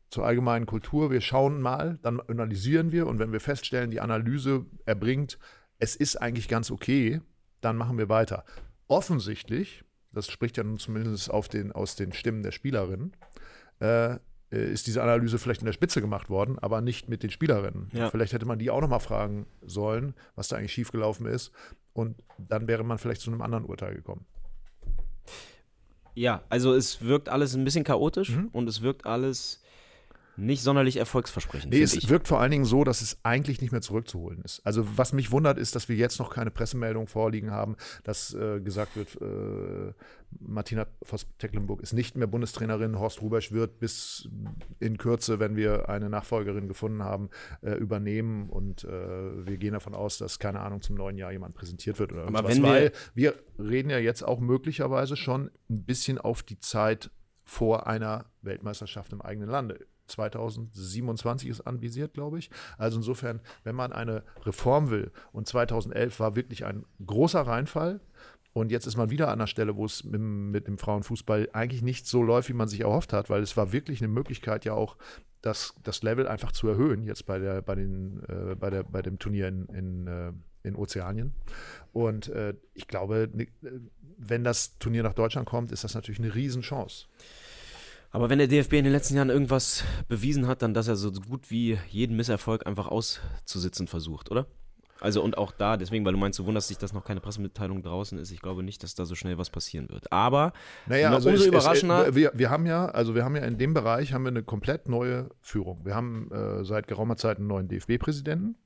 [SPEAKER 2] zur allgemeinen Kultur. Wir schauen mal, dann analysieren wir und wenn wir feststellen, die Analyse erbringt, es ist eigentlich ganz okay, dann machen wir weiter. Offensichtlich, das spricht ja nun zumindest auf den, aus den Stimmen der Spielerinnen, äh, ist diese Analyse vielleicht in der Spitze gemacht worden, aber nicht mit den Spielerinnen.
[SPEAKER 1] Ja.
[SPEAKER 2] Vielleicht hätte man die auch nochmal fragen sollen, was da eigentlich schiefgelaufen ist. Und dann wäre man vielleicht zu einem anderen Urteil gekommen.
[SPEAKER 1] Ja, also es wirkt alles ein bisschen chaotisch
[SPEAKER 2] Mhm.
[SPEAKER 1] und es wirkt alles nicht sonderlich erfolgsversprechend.
[SPEAKER 2] Nee, es
[SPEAKER 1] ich.
[SPEAKER 2] wirkt vor allen Dingen so, dass es eigentlich nicht mehr zurückzuholen ist. Also was mich wundert, ist, dass wir jetzt noch keine Pressemeldung vorliegen haben, dass äh, gesagt wird, äh, Martina Voss-Tecklenburg ist nicht mehr Bundestrainerin, Horst Rubesch wird bis in Kürze, wenn wir eine Nachfolgerin gefunden haben, äh, übernehmen und äh, wir gehen davon aus, dass, keine Ahnung, zum neuen Jahr jemand präsentiert wird oder
[SPEAKER 1] Aber
[SPEAKER 2] irgendwas,
[SPEAKER 1] wenn wir-
[SPEAKER 2] weil wir reden ja jetzt auch möglicherweise schon ein bisschen auf die Zeit vor einer Weltmeisterschaft im eigenen Lande. 2027 ist anvisiert, glaube ich. Also insofern, wenn man eine Reform will und 2011 war wirklich ein großer Reinfall und jetzt ist man wieder an der Stelle, wo es mit, mit dem Frauenfußball eigentlich nicht so läuft, wie man sich erhofft hat, weil es war wirklich eine Möglichkeit ja auch, das, das Level einfach zu erhöhen, jetzt bei, der, bei, den, äh, bei, der, bei dem Turnier in, in, äh, in Ozeanien. Und äh, ich glaube, ne- wenn das Turnier nach Deutschland kommt, ist das natürlich eine Riesenchance.
[SPEAKER 1] Aber wenn der DFB in den letzten Jahren irgendwas bewiesen hat, dann, dass er so gut wie jeden Misserfolg einfach auszusitzen versucht, oder? Also und auch da, deswegen, weil du meinst, du wunderst dich, dass noch keine Pressemitteilung draußen ist. Ich glaube nicht, dass da so schnell was passieren wird. Aber
[SPEAKER 2] Naja, also
[SPEAKER 1] umso
[SPEAKER 2] es,
[SPEAKER 1] überraschender-
[SPEAKER 2] Es, wir, wir haben ja, also wir haben ja in dem Bereich haben wir eine komplett neue Führung. Wir haben äh, seit geraumer Zeit einen neuen DFB-Präsidenten.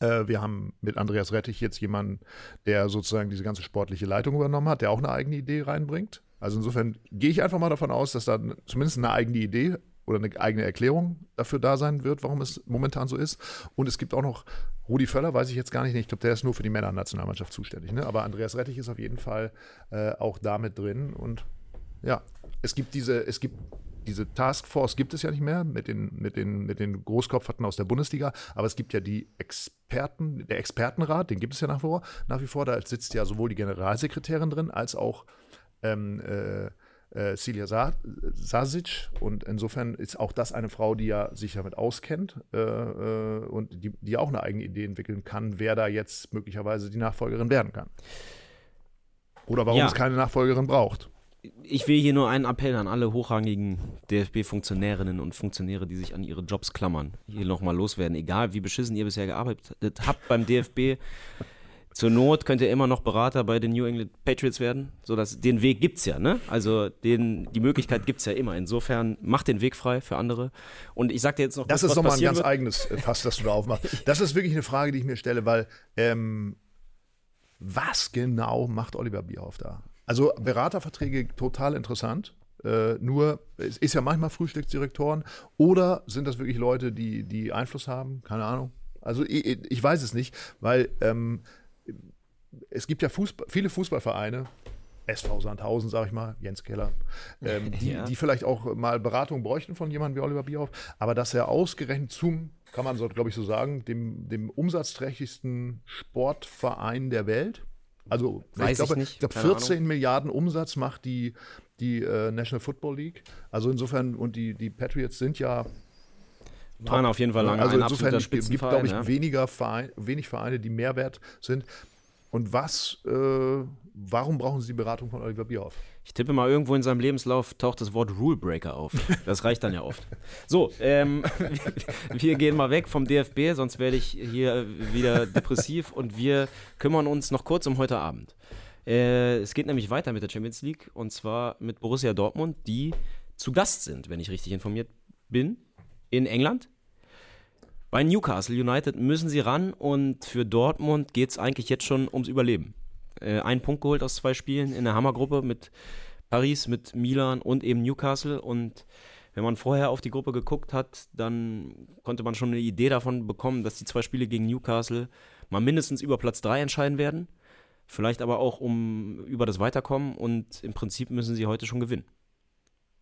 [SPEAKER 2] Äh, wir haben mit Andreas Rettich jetzt jemanden, der sozusagen diese ganze sportliche Leitung übernommen hat, der auch eine eigene Idee reinbringt. Also insofern gehe ich einfach mal davon aus, dass da zumindest eine eigene Idee oder eine eigene Erklärung dafür da sein wird, warum es momentan so ist. Und es gibt auch noch Rudi Völler, weiß ich jetzt gar nicht. Ich glaube, der ist nur für die Männernationalmannschaft zuständig. Ne? Aber Andreas Rettich ist auf jeden Fall äh, auch damit drin. Und ja, es gibt diese, es gibt diese Taskforce gibt es ja nicht mehr mit den, mit den, mit den Großkopferten aus der Bundesliga, aber es gibt ja die Experten, der Expertenrat, den gibt es ja nach wie vor. Nach wie vor da sitzt ja sowohl die Generalsekretärin drin, als auch ähm, äh, äh, Celia Sa Sasic. Und insofern ist auch das eine Frau, die ja sich damit auskennt äh, äh, und die, die auch eine eigene Idee entwickeln kann, wer da jetzt möglicherweise die Nachfolgerin werden kann. Oder warum
[SPEAKER 1] Ja.
[SPEAKER 2] es keine Nachfolgerin braucht.
[SPEAKER 1] Ich will hier nur einen Appell an alle hochrangigen DFB-Funktionärinnen und Funktionäre, die sich an ihre Jobs klammern, hier nochmal loswerden. Egal, wie beschissen ihr bisher gearbeitet habt beim DFB. Zur Not könnt ihr immer noch Berater bei den New England Patriots werden. So dass, den Weg gibt's ja, ne? Also den, die Möglichkeit gibt's ja immer. Insofern macht den Weg frei für andere. Und ich sag dir jetzt noch
[SPEAKER 2] Das
[SPEAKER 1] kurz,
[SPEAKER 2] ist nochmal ein ganz
[SPEAKER 1] wird.
[SPEAKER 2] eigenes äh, Fass, das du da aufmachst. *laughs* Das ist wirklich eine Frage, die ich mir stelle, weil ähm, was genau macht Oliver Bierhoff da? Also Beraterverträge total interessant. Äh, nur, es ist ja manchmal Frühstücksdirektoren oder sind das wirklich Leute, die, die Einfluss haben? Keine Ahnung. Also ich, ich weiß es nicht, weil ähm, es gibt ja Fußball, viele Fußballvereine, SV Sandhausen, sag ich mal, Jens Keller, ähm, *laughs* die,
[SPEAKER 1] Ja.
[SPEAKER 2] die vielleicht auch mal Beratung bräuchten von jemandem wie Oliver Bierhoff, aber dass er ausgerechnet zum, kann man so, glaube ich, so sagen, dem, dem umsatzträchtigsten Sportverein der Welt, also
[SPEAKER 1] Weiß
[SPEAKER 2] ich glaube,
[SPEAKER 1] ich nicht,
[SPEAKER 2] ich glaube
[SPEAKER 1] keine
[SPEAKER 2] 14 Milliarden Umsatz macht die, die äh, National Football League. Also insofern, und die, die Patriots sind ja
[SPEAKER 1] Waren auf jeden Fall lange
[SPEAKER 2] also insofern gibt es, glaube ich,
[SPEAKER 1] ja.
[SPEAKER 2] weniger Verein, wenig Vereine, die Mehrwert sind. Und was, äh, warum brauchen Sie die Beratung von Oliver Bierhoff?
[SPEAKER 1] Ich tippe mal, irgendwo in seinem Lebenslauf taucht das Wort Rule Breaker auf. Das reicht dann ja oft. So, ähm, *laughs* wir gehen mal weg vom DFB, sonst werde ich hier wieder depressiv und wir kümmern uns noch kurz um heute Abend. Äh, es geht nämlich weiter mit der Champions League und zwar mit Borussia Dortmund, die zu Gast sind, wenn ich richtig informiert bin, in England. Bei Newcastle United müssen sie ran und für Dortmund geht es eigentlich jetzt schon ums Überleben. Äh, einen Punkt geholt aus zwei Spielen in der Hammergruppe mit Paris, mit Milan und eben Newcastle. Und wenn man vorher auf die Gruppe geguckt hat, dann konnte man schon eine Idee davon bekommen, dass die zwei Spiele gegen Newcastle mal mindestens über Platz 3 entscheiden werden. Vielleicht aber auch um über das Weiterkommen und im Prinzip müssen sie heute schon gewinnen.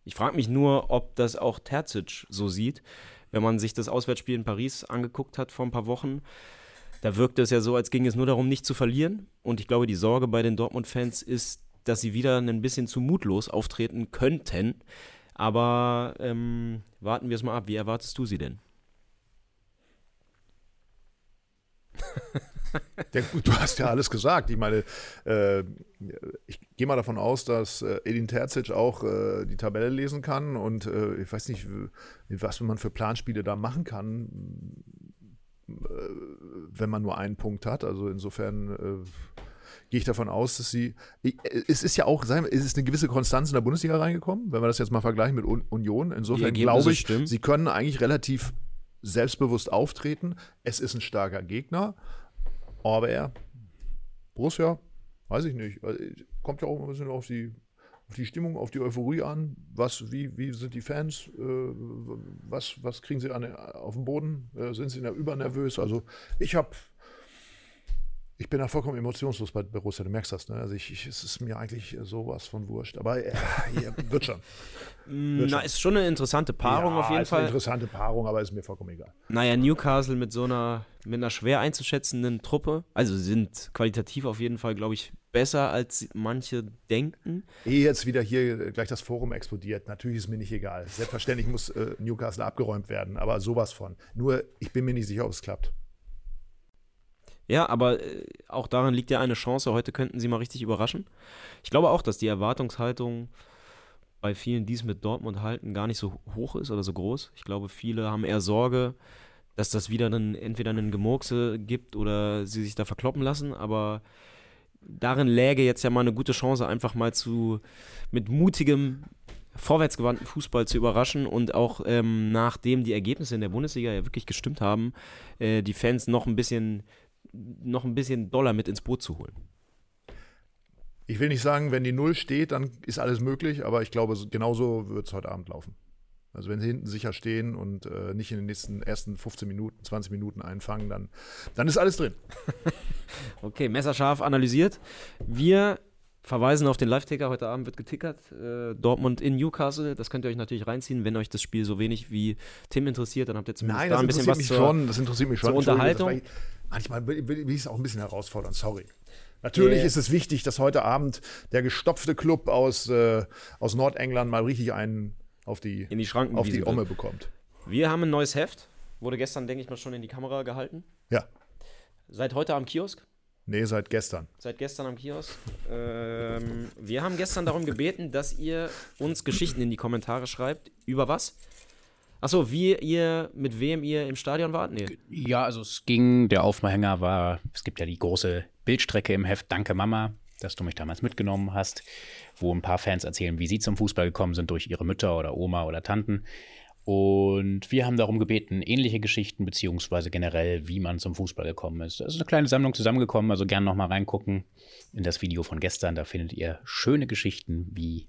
[SPEAKER 1] Ich frage mich nur, ob das auch Terzic so sieht, wenn man sich das Auswärtsspiel in Paris angeguckt hat vor ein paar Wochen. Da wirkte es ja so, als ging es nur darum, nicht zu verlieren. Und ich glaube, die Sorge bei den Dortmund-Fans ist, dass sie wieder ein bisschen zu mutlos auftreten könnten. Aber ähm, warten wir es mal ab. Wie erwartest du sie denn?
[SPEAKER 2] Gut, du hast ja alles gesagt. Ich meine, äh, ich gehe mal davon aus, dass äh, Edin Terzic auch äh, die Tabelle lesen kann und äh, ich weiß nicht, was man für Planspiele da machen kann, äh, wenn man nur einen Punkt hat. Also insofern äh, gehe ich davon aus, dass sie. Es ist ja auch, sagen wir, es ist eine gewisse Konstanz in der Bundesliga reingekommen, wenn wir das jetzt mal vergleichen mit Un Union. Insofern glaube ich,
[SPEAKER 1] stimmen.
[SPEAKER 2] sie können eigentlich relativ selbstbewusst auftreten. Es ist ein starker Gegner. Aber er, Borussia, weiß ich nicht. Also, Kommt ja auch ein bisschen auf die, auf die Stimmung, auf die Euphorie an. Was, wie, wie sind die Fans? Äh, was, was kriegen sie an, auf dem Boden? Äh, sind sie übernervös? Also ich habe, ich bin da vollkommen emotionslos bei Borussia. Du merkst das, ne? Also ich, ich, es ist mir eigentlich sowas von wurscht. Aber äh, ja, *laughs* wird schon. Wird
[SPEAKER 1] Na,
[SPEAKER 2] schon.
[SPEAKER 1] ist schon eine interessante Paarung
[SPEAKER 2] ja,
[SPEAKER 1] auf jeden
[SPEAKER 2] ist eine
[SPEAKER 1] Fall.
[SPEAKER 2] interessante Paarung, aber ist mir vollkommen egal.
[SPEAKER 1] Naja, Newcastle mit so einer, mit einer schwer einzuschätzenden Truppe. Also sie sind qualitativ auf jeden Fall, glaube ich, besser als manche denken.
[SPEAKER 2] Ehe jetzt wieder hier gleich das Forum explodiert, natürlich ist mir nicht egal. Selbstverständlich muss äh, Newcastle abgeräumt werden, aber sowas von. Nur, ich bin mir nicht sicher, ob es klappt.
[SPEAKER 1] Ja, aber äh, auch darin liegt ja eine Chance. Heute könnten sie mal richtig überraschen. Ich glaube auch, dass die Erwartungshaltung bei vielen, die es mit Dortmund halten, gar nicht so hoch ist oder so groß. Ich glaube, viele haben eher Sorge, dass das wieder dann entweder einen Gemurkse gibt oder sie sich da verkloppen lassen. Aber darin läge jetzt ja mal eine gute Chance, einfach mal zu mit mutigem, vorwärtsgewandten Fußball zu überraschen und auch ähm, nachdem die Ergebnisse in der Bundesliga ja wirklich gestimmt haben, äh, die Fans noch ein bisschen noch ein bisschen Dollar mit ins Boot zu holen.
[SPEAKER 2] Ich will nicht sagen, wenn die Null steht, dann ist alles möglich, aber ich glaube, so- genauso wird es heute Abend laufen. Also wenn sie hinten sicher stehen und äh, nicht in den nächsten ersten 15 Minuten, 20 Minuten einfangen, dann, dann ist alles drin. *laughs*
[SPEAKER 1] Okay, messerscharf analysiert. Wir verweisen auf den Live-Ticker. Heute Abend wird getickert. Äh, Dortmund in Newcastle. Das könnt ihr euch natürlich reinziehen. Wenn euch das Spiel so wenig wie Tim interessiert, dann habt ihr zumindest
[SPEAKER 2] Nein,
[SPEAKER 1] da
[SPEAKER 2] das
[SPEAKER 1] ein bisschen
[SPEAKER 2] interessiert
[SPEAKER 1] was
[SPEAKER 2] mich
[SPEAKER 1] zur,
[SPEAKER 2] schon. Das interessiert mich schon.
[SPEAKER 1] zur Unterhaltung.
[SPEAKER 2] Manchmal will, will, ich es auch ein bisschen herausfordern, sorry. Natürlich
[SPEAKER 1] Yeah.
[SPEAKER 2] ist es wichtig, dass heute Abend der gestopfte Club aus, äh, aus Nordengland mal richtig einen auf die,
[SPEAKER 1] In die Schranken
[SPEAKER 2] auf die
[SPEAKER 1] gewiesen wird.
[SPEAKER 2] Omme bekommt.
[SPEAKER 1] Wir haben ein neues Heft. Wurde gestern, denke ich mal, schon in die Kamera gehalten.
[SPEAKER 2] Ja.
[SPEAKER 1] Seit heute am Kiosk.
[SPEAKER 2] Nee, seit gestern.
[SPEAKER 1] Seit gestern am Kiosk. Ähm, wir haben gestern darum gebeten, dass ihr uns Geschichten in die Kommentare schreibt. Über was? Achso, wie ihr, mit wem ihr im Stadion wart? Nee.
[SPEAKER 3] Ja, also es ging, der Aufhänger war, es gibt ja die große Bildstrecke im Heft, Danke Mama, dass du mich damals mitgenommen hast, wo ein paar Fans erzählen, wie sie zum Fußball gekommen sind durch ihre Mütter oder Oma oder Tanten. Und wir haben darum gebeten, ähnliche Geschichten, beziehungsweise generell, wie man zum Fußball gekommen ist. Es ist eine kleine Sammlung zusammengekommen, also gern nochmal reingucken in das Video von gestern. Da findet ihr schöne Geschichten, wie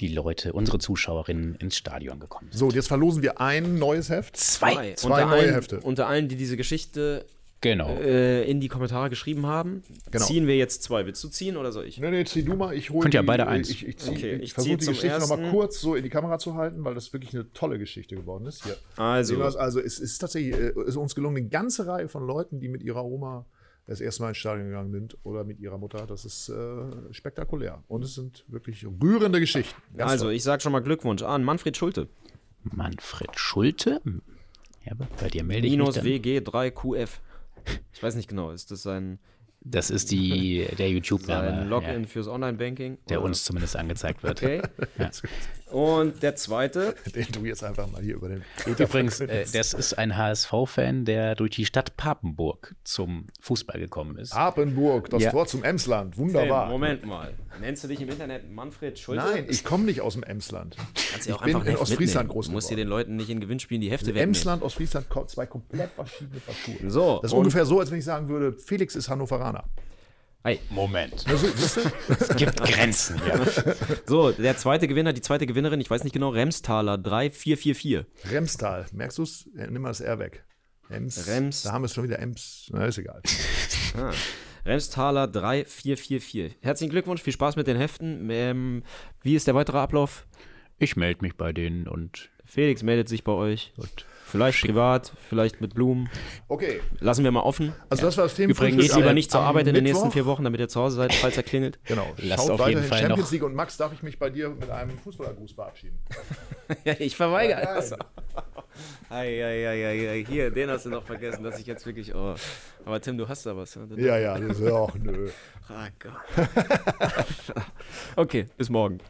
[SPEAKER 3] die Leute, unsere Zuschauerinnen ins Stadion gekommen sind.
[SPEAKER 2] So, jetzt verlosen wir ein neues Heft.
[SPEAKER 3] Zwei.
[SPEAKER 2] Zwei
[SPEAKER 1] unter
[SPEAKER 2] neue
[SPEAKER 1] allen,
[SPEAKER 2] Hefte.
[SPEAKER 1] Unter allen, die diese Geschichte
[SPEAKER 3] Genau.
[SPEAKER 1] äh, in die Kommentare geschrieben haben,
[SPEAKER 2] Genau.
[SPEAKER 1] ziehen wir jetzt zwei. Willst du ziehen oder soll ich?
[SPEAKER 2] Nee, nee, zieh du mal. Ich hole
[SPEAKER 3] Könnt ihr beide eins.
[SPEAKER 2] Ich, ich, zieh,
[SPEAKER 1] Okay,
[SPEAKER 2] ich,
[SPEAKER 1] ich
[SPEAKER 2] versuche
[SPEAKER 1] ziehe
[SPEAKER 2] die
[SPEAKER 1] zum
[SPEAKER 2] Geschichte nochmal
[SPEAKER 1] ersten.
[SPEAKER 2] kurz so in die Kamera zu halten, weil das wirklich eine tolle Geschichte geworden ist. Hier.
[SPEAKER 1] Also?
[SPEAKER 2] Also es ist tatsächlich äh, ist uns gelungen, eine ganze Reihe von Leuten, die mit ihrer Oma das erste Mal ins Stadion gegangen sind oder mit ihrer Mutter. Das ist äh, spektakulär. Und es sind wirklich rührende Geschichten. Ganz
[SPEAKER 1] also
[SPEAKER 2] toll.
[SPEAKER 1] ich sage schon mal Glückwunsch an Manfred Schulte.
[SPEAKER 3] Manfred Schulte. Ja, bei dir melde ich mich
[SPEAKER 1] Minus
[SPEAKER 3] dann.
[SPEAKER 1] WG3QF. *laughs* Ich weiß nicht genau, ist das sein,
[SPEAKER 3] Das ist die, der *laughs* YouTube-Name,
[SPEAKER 1] Login
[SPEAKER 3] ja,
[SPEAKER 1] fürs Online-Banking?
[SPEAKER 3] der
[SPEAKER 1] Oder-
[SPEAKER 3] uns zumindest angezeigt wird.
[SPEAKER 1] Okay. *laughs* Und der zweite, *laughs*
[SPEAKER 2] den du jetzt einfach mal hier über den
[SPEAKER 3] Übrigens, äh, das ist ein HSV-Fan, der durch die Stadt Papenburg zum Fußball gekommen ist.
[SPEAKER 2] Papenburg, das
[SPEAKER 3] Ja.
[SPEAKER 2] Tor zum Emsland.
[SPEAKER 1] hey,
[SPEAKER 2] Wunderbar.
[SPEAKER 1] Moment mal. Nennst du dich im Internet Manfred Schulte?
[SPEAKER 2] Nein, ich komme nicht aus dem Emsland.
[SPEAKER 1] Kannst ja auch
[SPEAKER 2] ich bin
[SPEAKER 1] einfach
[SPEAKER 2] in Ostfriesland groß
[SPEAKER 1] Du musst dir
[SPEAKER 2] geworden.
[SPEAKER 1] den Leuten nicht in Gewinnspielen die Hefte wegnehmen.
[SPEAKER 2] Emsland, Ostfriesland, zwei komplett verschiedene Parcours.
[SPEAKER 1] So,
[SPEAKER 2] Das ist ungefähr so, als wenn ich sagen würde, Felix ist Hannoveraner.
[SPEAKER 1] Ei.
[SPEAKER 3] Moment. *laughs*
[SPEAKER 2] Also?
[SPEAKER 3] Es gibt Grenzen hier.
[SPEAKER 1] So, der zweite Gewinner, die zweite Gewinnerin, ich weiß nicht genau, Remstaler 3444.
[SPEAKER 2] Remstal. Merkst du es? Nimm mal das R weg. Ems.
[SPEAKER 1] Rems.
[SPEAKER 2] Da haben wir es schon wieder Ems. Na, ist egal.
[SPEAKER 1] Ah. Remstaler 3444. Herzlichen Glückwunsch, viel Spaß mit den Heften. Ähm, wie ist der weitere Ablauf?
[SPEAKER 3] Ich melde mich bei denen und
[SPEAKER 1] Felix meldet sich bei euch.
[SPEAKER 3] Gut.
[SPEAKER 1] Vielleicht privat, vielleicht mit Blumen.
[SPEAKER 2] Okay.
[SPEAKER 1] Lassen wir mal offen.
[SPEAKER 2] Also, das war das Thema.
[SPEAKER 3] Übrigens,
[SPEAKER 1] Geht lieber nicht zur Arbeit in den nächsten vier Wochen, damit ihr zu Hause seid, falls er klingelt. *laughs*
[SPEAKER 2] Genau.
[SPEAKER 3] Lasst
[SPEAKER 2] Schaut
[SPEAKER 3] auf jeden
[SPEAKER 2] weiterhin
[SPEAKER 3] Fall
[SPEAKER 2] Champions
[SPEAKER 3] noch-
[SPEAKER 2] League und Max, darf ich mich bei dir mit einem Fußballergruß verabschieden? *laughs*
[SPEAKER 1] ich verweigere
[SPEAKER 2] Ja,
[SPEAKER 1] das. Ei, ei, ei, ei, ei. Hier, den hast du noch vergessen, dass ich jetzt wirklich. Oh. Aber Tim, du hast da was. ne?
[SPEAKER 2] Ja, ja, das ist, ach, nö.
[SPEAKER 1] Ah, Gott. *laughs* okay, bis morgen.